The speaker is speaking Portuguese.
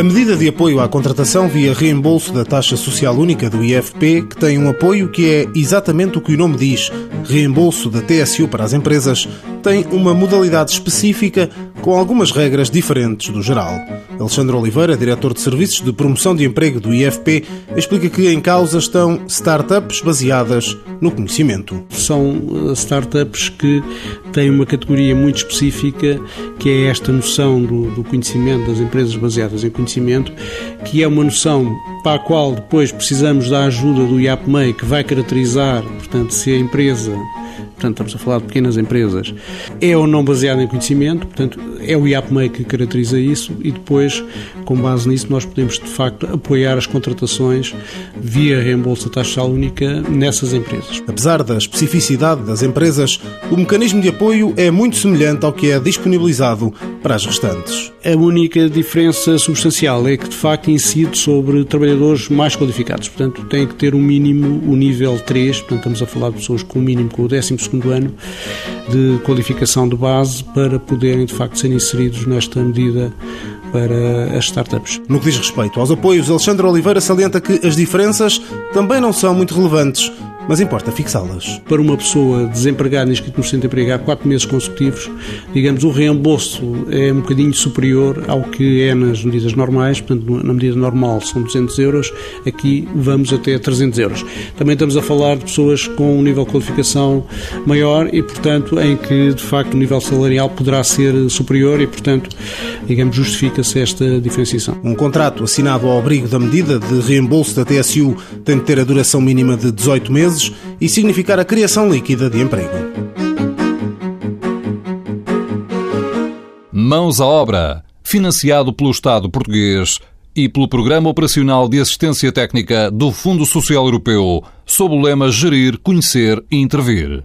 A medida de apoio à contratação via reembolso da taxa social única do IFP, que tem um apoio que é exatamente o que o nome diz, reembolso da TSU para as empresas, tem uma modalidade específica com algumas regras diferentes do geral. Alexandre Oliveira, diretor de Serviços de Promoção de Emprego do IFP, explica que em causa estão startups baseadas no conhecimento. São eh, startups que têm uma categoria muito específica, que é esta noção do, do conhecimento das empresas baseadas em conhecimento, que é uma noção para a qual depois precisamos da ajuda do IAPMEI, que vai caracterizar, portanto, se a empresa portanto estamos a falar de pequenas empresas, é ou não baseada em conhecimento, portanto é o IAPMEI que caracteriza isso e depois, com base nisso, nós podemos de facto apoiar as contratações via reembolso da taxa única nessas empresas. Apesar da especificidade das empresas, o mecanismo de apoio é muito semelhante ao que é disponibilizado para as restantes. A única diferença substancial é que de facto incide sobre trabalhadores mais qualificados, portanto tem que ter um mínimo, o nível 3, portanto estamos a falar de pessoas com o mínimo com o 12 ano de qualificação de base para poderem de facto ser inseridos nesta medida para as startups. No que diz respeito aos apoios, Alexandre Oliveira salienta que as diferenças também não são muito relevantes mas importa fixá-las. Para uma pessoa desempregada inscrita no centro de emprego há quatro meses consecutivos, digamos, o reembolso é um bocadinho superior ao que é nas medidas normais, portanto, na medida normal são 200 euros, aqui vamos até 300 euros. Também estamos a falar de pessoas com um nível de qualificação maior e, portanto, em que, de facto, o nível salarial poderá ser superior e, portanto, digamos, justifica-se esta diferenciação. Um contrato assinado ao abrigo da medida de reembolso da TSU tem de ter a duração mínima de 18 meses, meses e significar a criação líquida de emprego. Mãos à obra, financiado pelo Estado português e pelo Programa Operacional de Assistência Técnica do Fundo Social Europeu, sob o lema Gerir, Conhecer e Intervir.